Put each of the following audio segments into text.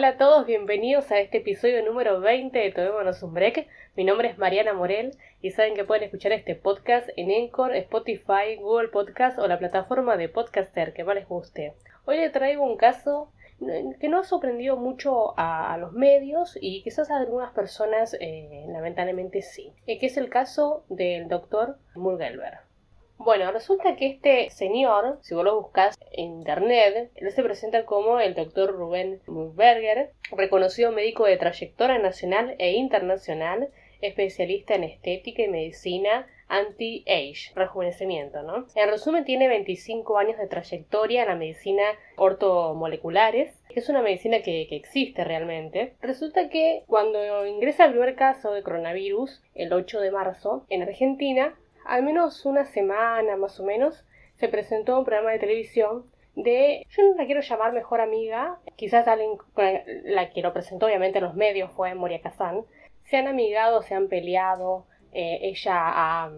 Hola a todos, bienvenidos a este episodio número 20 de Tomémonos un Break. Mi nombre es Mariana Morel y saben que pueden escuchar este podcast en Encore, Spotify, Google Podcast o la plataforma de podcaster que más les guste. Hoy les traigo un caso que no ha sorprendido mucho a, los medios y quizás a algunas personas eh, lamentablemente sí, eh, que es el caso del doctor Murgelberg. Bueno, resulta que este señor, si vos lo buscas en internet, él se presenta como el doctor Rubén Murberger, reconocido médico de trayectoria nacional e internacional, especialista en estética y medicina anti-age, rejuvenecimiento, ¿no? En resumen, tiene 25 años de trayectoria en la medicina ortomoleculares, que es una medicina que, que, existe realmente. Resulta que cuando ingresa el primer caso de coronavirus, el 8 de marzo, en Argentina, al menos una semana más o menos, se presentó un programa de televisión de, yo no la quiero llamar mejor amiga, quizás alguien la que lo presentó obviamente en los medios fue Moria Kazan, se han amigado, se han peleado, eh, ella ha,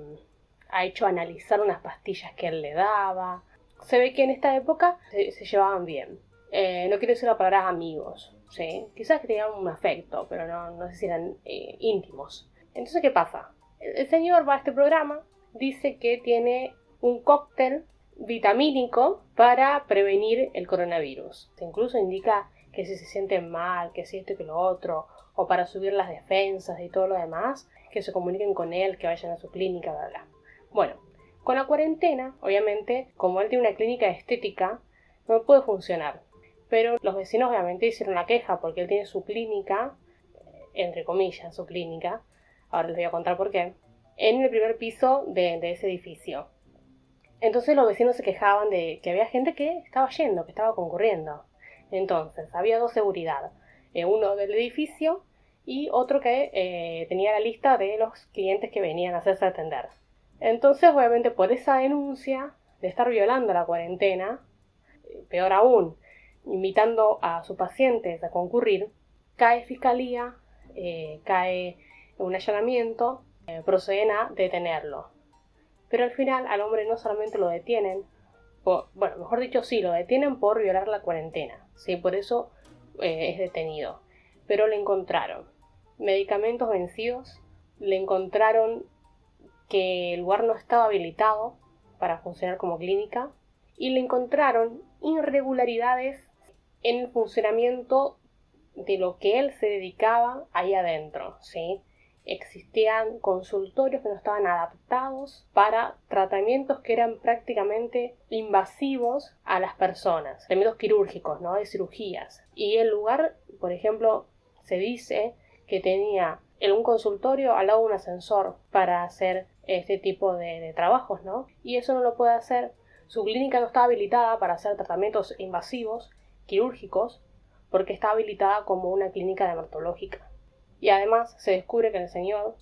hecho analizar unas pastillas que él le daba, se ve que en esta época se, llevaban bien. Eh, no quiero decir la palabra amigos, ¿sí? quizás tenían un afecto, pero no, no sé si eran eh, íntimos. Entonces, ¿qué pasa? el señor va a este programa, dice que tiene un cóctel vitamínico para prevenir el coronavirus. Incluso indica que si se sienten mal, que si esto y que lo otro, o para subir las defensas y todo lo demás, que se comuniquen con él, que vayan a su clínica, bla, bla. Bueno, con la cuarentena, obviamente, como él tiene una clínica estética, no puede funcionar. Pero los vecinos obviamente hicieron la queja porque él tiene su clínica, entre comillas, su clínica, ahora les voy a contar por qué, en el primer piso de, ese edificio. Entonces los vecinos se quejaban de que había gente que estaba yendo, que estaba concurriendo. Entonces, había dos seguridad, eh, uno del edificio y otro que eh, tenía la lista de los clientes que venían a hacerse atender. Entonces, obviamente, por esa denuncia de estar violando la cuarentena, eh, peor aún, invitando a sus pacientes a concurrir, cae fiscalía, cae un allanamiento eh, proceden a detenerlo. Pero al final al hombre no solamente lo detienen, bueno, mejor dicho, sí, lo detienen por violar la cuarentena, sí, por eso eh, es detenido. Pero le encontraron medicamentos vencidos, le encontraron que el lugar no estaba habilitado para funcionar como clínica y le encontraron irregularidades en el funcionamiento de lo que él se dedicaba ahí adentro, ¿sí? Existían consultorios que no estaban adaptados para tratamientos que eran prácticamente invasivos a las personas, tratamientos quirúrgicos, ¿no? De cirugías. Y el lugar, por ejemplo, se dice que tenía en un consultorio al lado un ascensor para hacer este tipo de, de trabajos, ¿no? Y eso no lo puede hacer. Su clínica no está habilitada para hacer tratamientos invasivos, quirúrgicos, porque está habilitada como una clínica dermatológica. Y además se descubre que el señor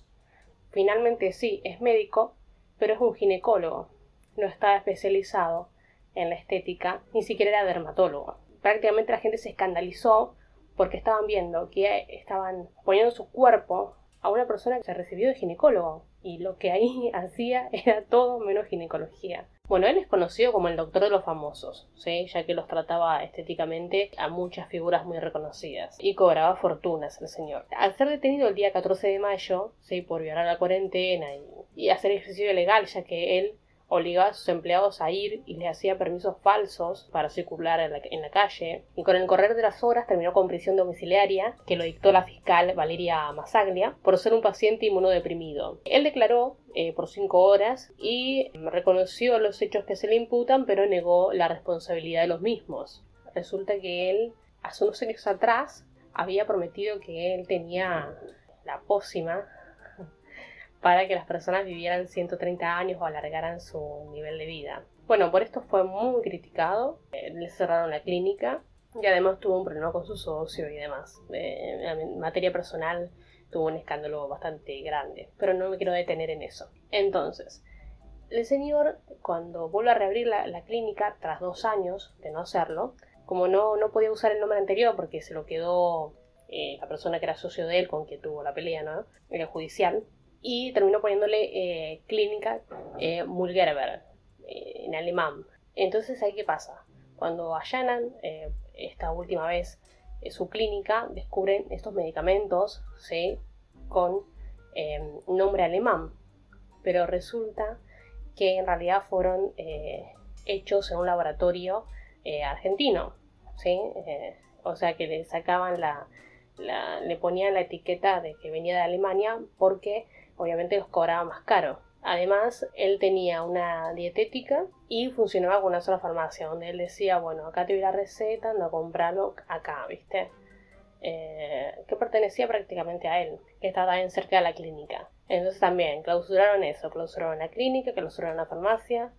finalmente sí es médico, pero es un ginecólogo. No está especializado en la estética, ni siquiera era dermatólogo. Prácticamente la gente se escandalizó porque estaban viendo que estaban poniendo su cuerpo a una persona que se recibió de ginecólogo y lo que ahí hacía era todo menos ginecología. Bueno, él es conocido como el doctor de los famosos, ¿sí? ya que los trataba estéticamente a muchas figuras muy reconocidas y cobraba fortunas el señor. Al ser detenido el día 14 de mayo, ¿sí? por violar la cuarentena y, y hacer ejercicio ilegal, ya que él obligaba a sus empleados a ir y les hacía permisos falsos para circular en la, calle, y con el correr de las horas terminó con prisión domiciliaria, que lo dictó la fiscal Valeria Masaglia, por ser un paciente inmunodeprimido. Él declaró eh, por cinco horas y reconoció los hechos que se le imputan, pero negó la responsabilidad de los mismos. Resulta que él, hace unos años atrás, había prometido que él tenía la pócima para que las personas vivieran 130 años o alargaran su nivel de vida. Bueno, por esto fue muy criticado, eh, le cerraron la clínica y además tuvo un problema con su socio y demás. Eh, en materia personal tuvo un escándalo bastante grande, pero no me quiero detener en eso. Entonces, el señor, cuando vuelve a reabrir la, clínica, tras dos años de no hacerlo, como no, no podía usar el nombre anterior porque se lo quedó eh, la persona que era socio de él con quien tuvo la pelea, ¿no? El judicial, y terminó poniéndole eh, clínica eh, eh, en alemán. Entonces, ¿ahí qué pasa? Cuando allanan esta última vez eh, su clínica descubren estos medicamentos ¿sí? con em, nombre alemán, pero resulta que en realidad fueron eh, hechos en un laboratorio eh, argentino, ¿sí? o sea que le sacaban la, le ponían la etiqueta de que venía de Alemania porque obviamente los cobraba más caro. Además, él tenía una dietética y funcionaba con una sola farmacia, donde él decía, bueno, acá te doy la receta, anda a comprarlo acá, ¿viste? Eh, que pertenecía prácticamente a él, que estaba también cerca de la clínica. Entonces también clausuraron eso, clausuraron la clínica, clausuraron la farmacia.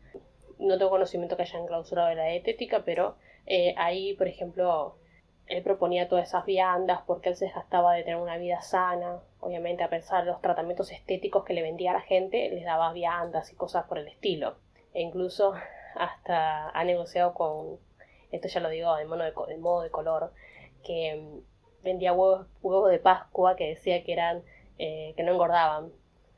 No tengo conocimiento que hayan clausurado la dietética, pero eh, ahí, por ejemplo, él proponía todas esas viandas porque él se gastaba de tener una vida sana. Obviamente, a pesar de los tratamientos estéticos que le vendía a la gente, les daba viandas y cosas por el estilo. E incluso hasta ha negociado con, esto ya lo digo de modo de, modo de color, que mm, vendía huevos, huevos de Pascua que decía que eran, eh, que no engordaban.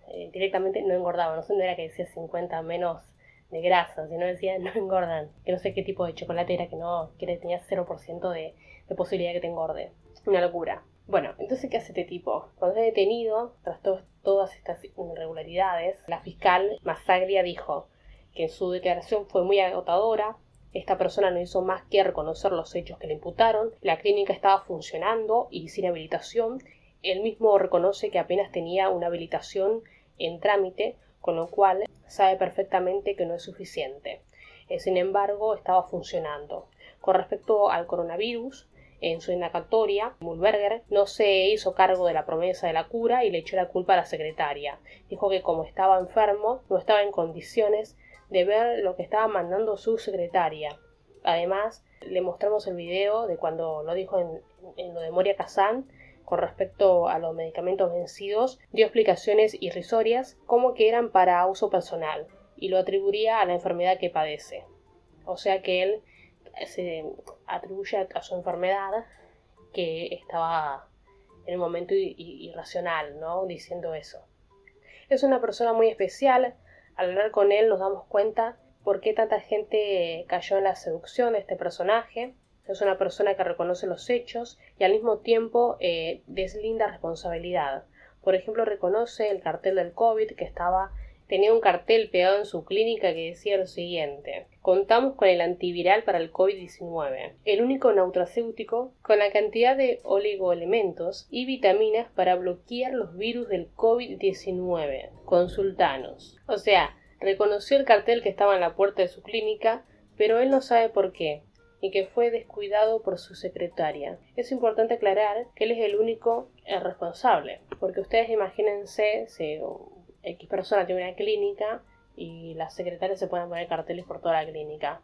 Eh, directamente no engordaban, no, no era que decía 50 menos de grasa, sino decía no engordan, que no sé qué tipo de chocolate era que no, que tenía 0% de, de posibilidad de que te engorde. Una locura. Bueno, entonces, ¿qué hace este tipo? Cuando es detenido, tras todas estas irregularidades, la fiscal Masaglia dijo que su declaración fue muy agotadora, esta persona no hizo más que reconocer los hechos que le imputaron, la clínica estaba funcionando y sin habilitación, él mismo reconoce que apenas tenía una habilitación en trámite, con lo cual sabe perfectamente que no es suficiente. Eh, sin embargo, estaba funcionando. Con respecto al coronavirus, en su indagatoria, Mulberger no se hizo cargo de la promesa de la cura y le echó la culpa a la secretaria. Dijo que como estaba enfermo, no estaba en condiciones de ver lo que estaba mandando su secretaria. Además, le mostramos el video de cuando lo dijo en, lo de Moria Kazan con respecto a los medicamentos vencidos, dio explicaciones irrisorias como que eran para uso personal y lo atribuía a la enfermedad que padece. O sea que él se atribuye a, su enfermedad que estaba en un momento irracional, ¿no? Diciendo eso. Es una persona muy especial. Al hablar con él nos damos cuenta por qué tanta gente cayó en la seducción de este personaje. Es una persona que reconoce los hechos y al mismo tiempo eh, deslinda responsabilidad. Por ejemplo, reconoce el cartel del COVID que estaba tenía un cartel pegado en su clínica que decía lo siguiente Contamos con el antiviral para el COVID-19, el único nutracéutico con la cantidad de oligoelementos y vitaminas para bloquear los virus del COVID-19. Consultanos. O sea, reconoció el cartel que estaba en la puerta de su clínica, pero él no sabe por qué y que fue descuidado por su secretaria. Es importante aclarar que él es el único responsable, porque ustedes imagínense si X persona tiene una clínica y las secretarias se pueden poner carteles por toda la clínica.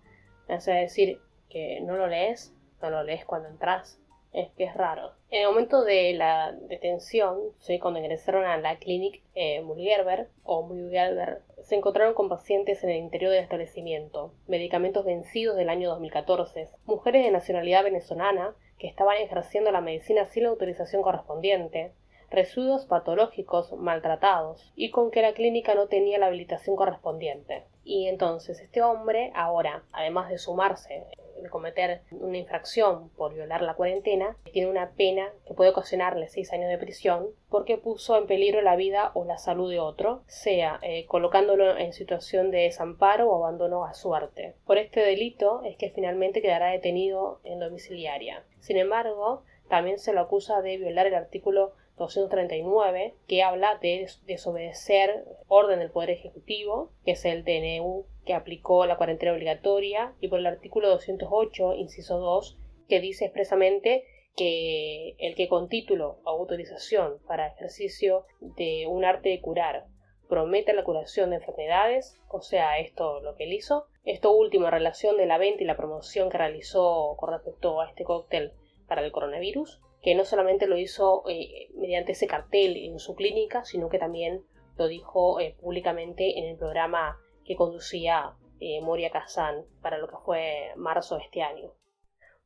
Es decir, que no lo lees, no lo lees cuando entras. Es que es raro. En el momento de la detención, ¿sí? cuando ingresaron a la clínica eh, Mulgerber o Mulgerber, se encontraron con pacientes en el interior del establecimiento, medicamentos vencidos del año 2014, mujeres de nacionalidad venezolana que estaban ejerciendo la medicina sin la autorización correspondiente, residuos patológicos maltratados y con que la clínica no tenía la habilitación correspondiente. Y entonces este hombre ahora, además de sumarse, de cometer una infracción por violar la cuarentena, tiene una pena que puede ocasionarle seis años de prisión porque puso en peligro la vida o la salud de otro, sea eh, colocándolo en situación de desamparo o abandono a suerte. Por este delito es que finalmente quedará detenido en domiciliaria. Sin embargo, también se lo acusa de violar el artículo 239, que habla de desobedecer orden del Poder Ejecutivo, que es el TNU que aplicó la cuarentena obligatoria, y por el artículo 208, inciso 2, que dice expresamente que el que con título o autorización para ejercicio de un arte de curar promete la curación de enfermedades, o sea, esto lo que él hizo, esto último en relación de la venta y la promoción que realizó con respecto a este cóctel para el coronavirus, que no solamente lo hizo eh, mediante ese cartel en su clínica, sino que también lo dijo eh, públicamente en el programa que conducía eh, Moria Kazan para lo que fue marzo de este año.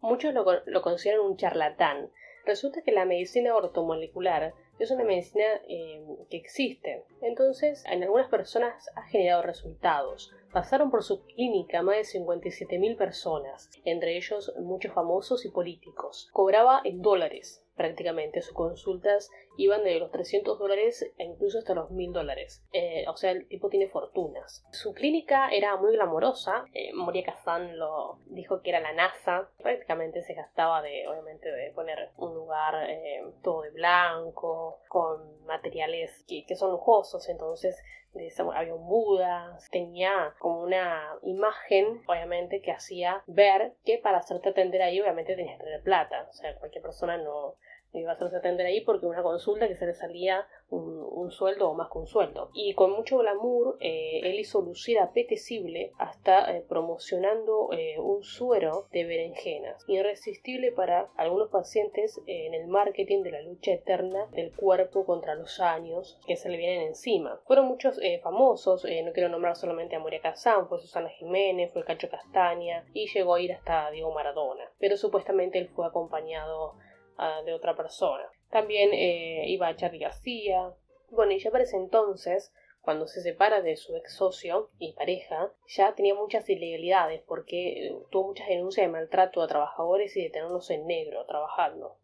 Muchos lo, lo consideran un charlatán. Resulta que la medicina ortomolecular es una medicina que existe. Entonces, en algunas personas ha generado resultados. Pasaron por su clínica más de 57.000 personas, entre ellos muchos famosos y políticos. Cobraba en dólares, prácticamente. Sus consultas iban de los 300 dólares e incluso hasta los 1000 dólares. Eh, o sea, el tipo tiene fortunas. Su clínica era muy glamorosa. Eh, Moria Kazan lo dijo que era la NASA. Prácticamente se gastaba de, obviamente, de poner un lugar eh, todo de blanco, con materiales que, que son lujosos. Entonces de había un Buda, tenía como una imagen, obviamente, que hacía ver que para hacerte atender ahí, obviamente tenías que tener plata. O sea, cualquier persona no, iba a hacerse atender ahí porque una consulta que se le salía un, sueldo o más que un sueldo. Y con mucho glamour, eh, él hizo lucir apetecible hasta eh, promocionando eh, un suero de berenjenas, irresistible para algunos pacientes en el marketing de la lucha eterna del cuerpo contra los años que se le vienen encima. Fueron muchos famosos, no quiero nombrar solamente a Moria Kazan, fue Susana Jiménez, fue Cacho Castaña y llegó a ir hasta Diego Maradona. Pero supuestamente él fue acompañado de otra persona. También eh, iba a Charlie García. Bueno, y ya para ese entonces, cuando se separa de su ex socio y pareja, ya tenía muchas ilegalidades porque eh, tuvo muchas denuncias de maltrato a trabajadores y de tenerlos en negro trabajando.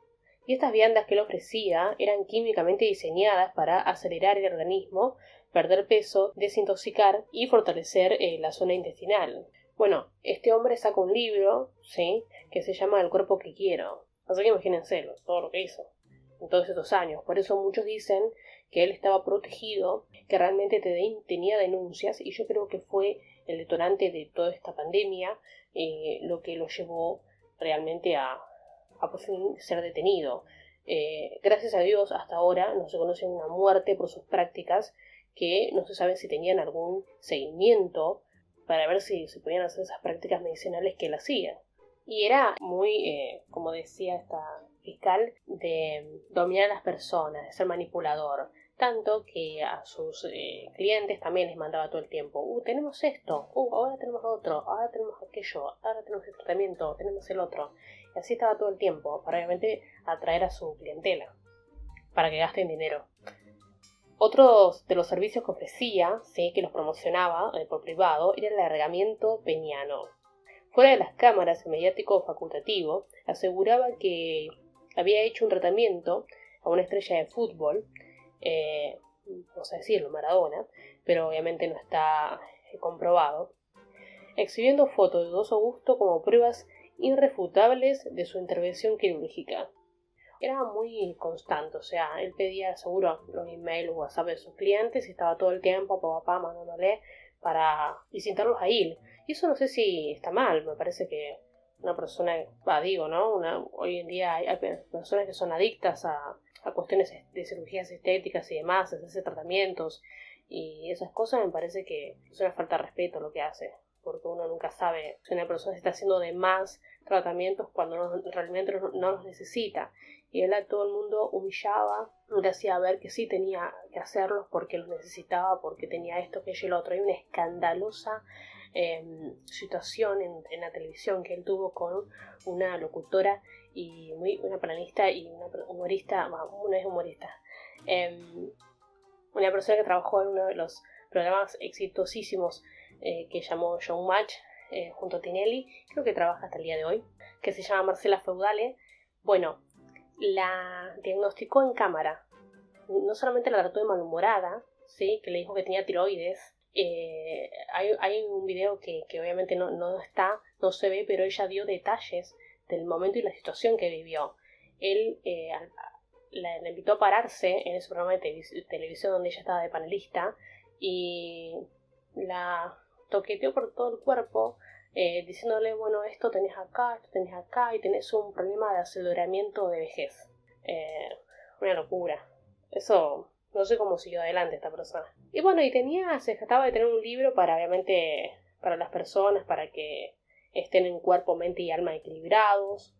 Y estas viandas que él ofrecía eran químicamente diseñadas para acelerar el organismo, perder peso, desintoxicar y fortalecer eh, la zona intestinal. Bueno, este hombre saca un libro, ¿sí? que se llama El cuerpo que quiero, Así que imagínense todo lo que hizo en todos estos años. Por eso muchos dicen que él estaba protegido, que realmente tenía denuncias y yo creo que fue el detonante de toda esta pandemia eh, lo que lo llevó realmente a, a por fin ser detenido. Eh, gracias a Dios hasta ahora no se conoce una muerte por sus prácticas que no se sabe si tenían algún seguimiento para ver si se podían hacer esas prácticas medicinales que él hacía y era muy, eh, como decía esta fiscal, de dominar a las personas, de ser manipulador. Tanto que a sus eh, clientes también les mandaba todo el tiempo, uh, tenemos esto, uh, ahora tenemos otro, ahora tenemos aquello, ahora tenemos el tratamiento, tenemos el otro. Y así estaba todo el tiempo, para obviamente atraer a su clientela, para que gasten dinero. Otros de los servicios que ofrecía, sí, que los promocionaba eh, por privado, era el alargamiento peñano. Fuera de las cámaras, el mediático facultativo aseguraba que había hecho un tratamiento a una estrella de fútbol, eh, a decirlo, Maradona, pero obviamente no está eh, comprobado, exhibiendo fotos de Dos Augusto como pruebas irrefutables de su intervención quirúrgica. Era muy constante, o sea, él pedía seguro los emails WhatsApp de sus clientes y estaba todo el tiempo papá mandándole para visitarlos a él. Y eso no sé si está mal, me parece que una persona, va, digo, ¿no? Una, hoy en día hay, personas que son adictas a, a, cuestiones de cirugías estéticas y demás, hacer tratamientos y esas cosas, me parece que es una falta de respeto lo que hace, porque uno nunca sabe si una persona está haciendo de más tratamientos cuando realmente no los necesita. Y él a todo el mundo humillaba, le hacía ver que sí tenía que hacerlos porque los necesitaba, porque tenía esto, que y el otro. Hay una escandalosa Em, situación en, la televisión que él tuvo con una locutora y muy, una panelista y una humorista, una es humorista, em, una persona que trabajó en uno de los programas exitosísimos eh, que llamó Showmatch eh, junto a Tinelli, creo que trabaja hasta el día de hoy, que se llama Marcela Feudale. Bueno, la diagnosticó en cámara. No solamente la trató de malhumorada, ¿sí? que le dijo que tenía tiroides, eh, hay, un video que, obviamente no, no, está, no se ve, pero ella dio detalles del momento y la situación que vivió. Él eh, la, invitó a pararse en ese programa de televisión donde ella estaba de panelista y la toqueteó por todo el cuerpo eh, diciéndole, bueno, esto tenés acá, esto tenés acá y tenés un problema de aceleramiento de vejez. Eh, una locura. Eso no sé cómo siguió adelante esta persona. Y bueno, y tenía, se trataba de tener un libro para, obviamente, para las personas, para que estén en cuerpo, mente y alma equilibrados,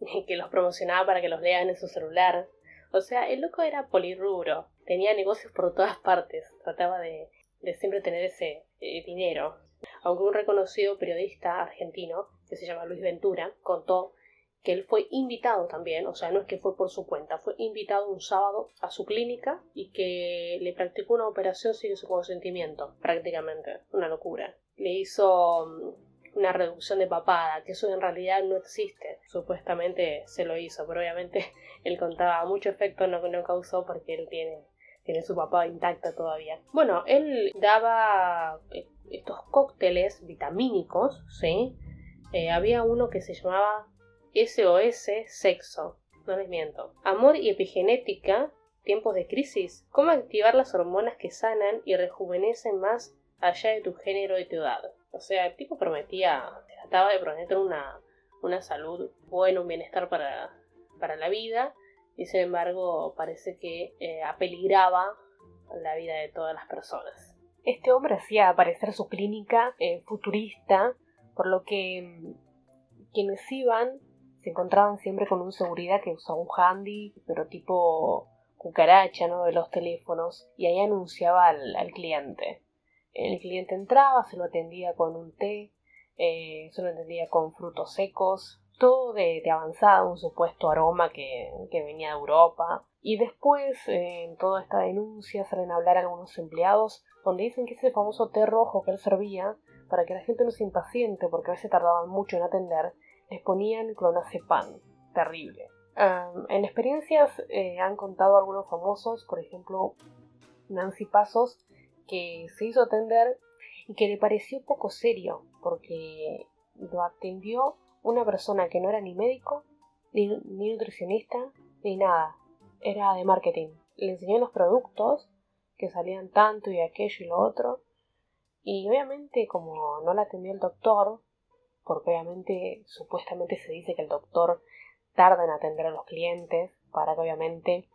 que los promocionaba para que los lean en su celular. O sea, el loco era polirrubro, tenía negocios por todas partes, trataba de, de siempre tener ese eh, dinero. Aunque un reconocido periodista argentino, que se llama Luis Ventura, contó que él fue invitado también, o sea, no es que fue por su cuenta, fue invitado un sábado a su clínica y que le practicó una operación sin su consentimiento, prácticamente, una locura. Le hizo mm, una reducción de papada, que eso en realidad no existe. Supuestamente se lo hizo, pero obviamente él contaba mucho efecto no, no causó porque él tiene, tiene su papada intacta todavía. Bueno, él daba eh, estos cócteles vitamínicos, ¿sí? Eh, había uno que se llamaba SOS Sexo. No les miento. Amor y epigenética. Tiempos de crisis. Cómo activar las hormonas que sanan y rejuvenecen más allá de tu género y tu edad. O sea, el tipo prometía, trataba de prometer una, una salud buena, un bienestar para, para la vida. Y sin embargo, parece que eh, apeligraba la vida de todas las personas. Este hombre hacía aparecer su clínica eh, futurista, por lo que mm, quienes iban se encontraban siempre con un seguridad que usaba un handy, pero tipo cucaracha, ¿no? De los teléfonos, y ahí anunciaba al, cliente. El cliente entraba, se lo atendía con un té, eh, se lo atendía con frutos secos, todo de, avanzado, un supuesto aroma que, venía de Europa. Y después, eh, en toda esta denuncia, salen a hablar algunos empleados, donde dicen que ese famoso té rojo que él servía, para que la gente no se impaciente, porque a veces tardaban mucho en atender, les ponían clonazepam. Terrible. en experiencias eh, han contado algunos famosos, por ejemplo, Nancy Pasos, que se hizo atender y que le pareció poco serio, porque lo atendió una persona que no era ni médico, ni, ni nutricionista, ni nada. Era de marketing. Le enseñó los productos que salían tanto y aquello y lo otro. Y obviamente como no la atendió el doctor, porque obviamente supuestamente se dice que el doctor tarda en atender a los clientes para que obviamente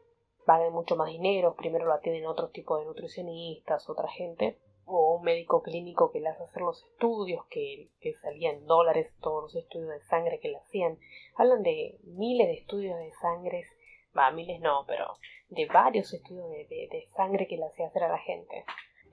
paguen mucho más dinero, primero lo atienden otro tipo de nutricionistas, otra gente, o un médico clínico que le hace hacer los estudios, que, que salían dólares todos los estudios de sangre que le hacían. Hablan de miles de estudios de sangre, va, miles no, pero de varios estudios de, de sangre que le hacía hacer a la gente.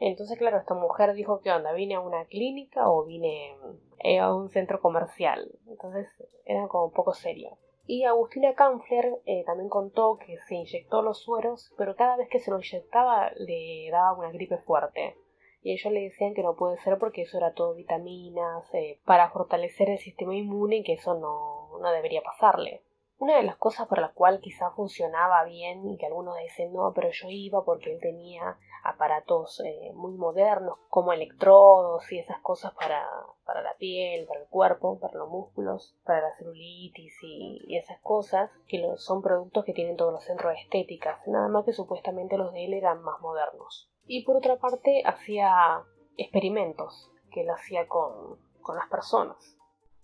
Entonces, claro, esta mujer dijo, ¿qué onda? ¿Vine a una clínica o vine eh, a un centro comercial? Entonces, era como un poco serio. Y Agustina Kampfler eh, también contó que se inyectó los sueros, pero cada vez que se lo inyectaba le daba una gripe fuerte. Y ellos le decían que no puede ser porque eso era todo vitaminas, eh, para fortalecer el sistema inmune y que eso no, no debería pasarle. Una de las cosas por la cual quizá funcionaba bien y que algunos dicen no, pero yo iba porque él tenía aparatos eh, muy modernos como electrodos y esas cosas para, para, la piel, para el cuerpo, para los músculos, para la celulitis y, esas cosas, que son productos que tienen todos los centros de estéticas, nada más que supuestamente los de él eran más modernos. Y por otra parte hacía experimentos que él hacía con, con las personas.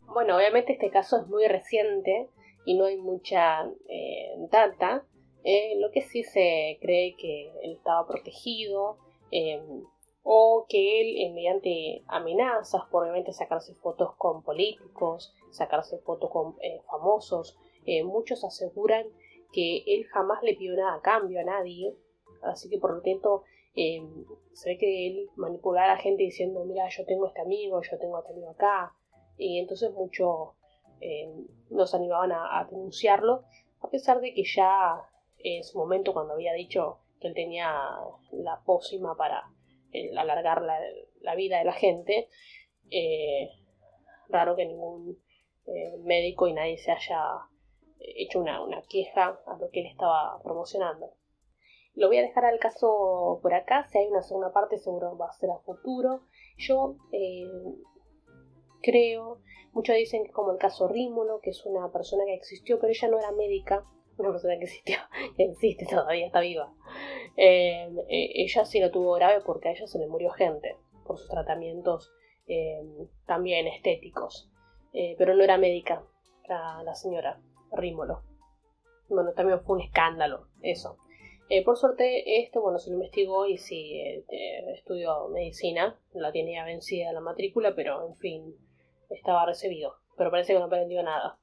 Bueno, obviamente este caso es muy reciente y no hay mucha eh, data, eh, lo que sí se cree que él estaba protegido em, o que él eh, mediante amenazas, probablemente sacarse fotos con políticos, sacarse fotos con eh, famosos, muchos aseguran que él jamás le pidió nada a cambio a nadie, así que por lo tanto em, se ve que él manipulaba a la gente diciendo mira yo tengo este amigo, yo tengo este amigo acá, y entonces muchos em, nos animaban a denunciarlo, a pesar de que ya en su momento cuando había dicho que él tenía la pócima para eh, alargar la, vida de la gente, eh, raro que ningún eh, médico y nadie se haya hecho una, queja a lo que él estaba promocionando. Lo voy a dejar al caso por acá, si hay una segunda parte seguro va a ser a futuro. Yo creo, muchos dicen que como el caso Rímolo, que es una persona que existió, pero ella no era médica, una persona que existió, que existe todavía, está viva. Eh, eh, ella sí lo tuvo grave porque a ella se le murió gente por sus tratamientos eh, también estéticos. pero no era médica, la, la señora Rímolo. Bueno, también fue un escándalo, eso. por suerte, esto, bueno, se lo investigó y sí, estudió medicina, la tenía vencida la matrícula, pero en fin, estaba recibido. Pero parece que no aprendió nada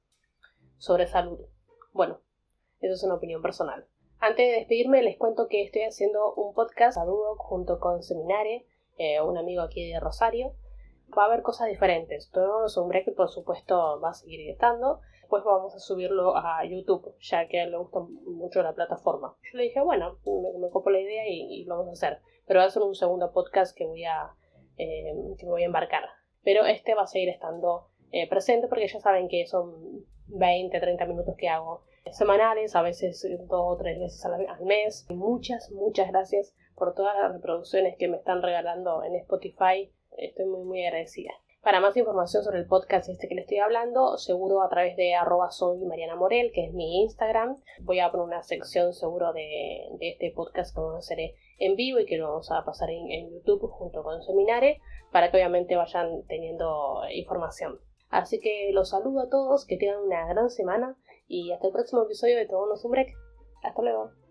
sobre salud. Bueno, eso es una opinión personal. Antes de despedirme, les cuento que estoy haciendo un podcast a dúo junto con Seminare, eh, un amigo aquí de Rosario. va a haber cosas diferentes. Tomémonos un break, por supuesto, va a seguir estando. Después vamos a subirlo a YouTube, ya que le gusta mucho la plataforma. Yo le dije, bueno, me, copo la idea y, lo vamos a hacer. Pero va a ser un segundo podcast que voy a, eh, que voy a embarcar. Pero este va a seguir estando eh, presente porque ya saben que son 20, 30 minutos que hago semanales, a veces dos o tres veces al, mes. Muchas, muchas gracias por todas las reproducciones que me están regalando en Spotify. Estoy muy, muy agradecida. Para más información sobre el podcast este que le estoy hablando, seguro a través de arroba soy Mariana Morel, que es mi Instagram. Voy a poner una sección seguro de, este podcast que vamos a hacer en vivo y que lo vamos a pasar en, en YouTube junto con Seminare para que obviamente vayan teniendo información. Así que los saludo a todos, que tengan una gran semana y hasta el próximo episodio de Todos un Break. Hasta luego.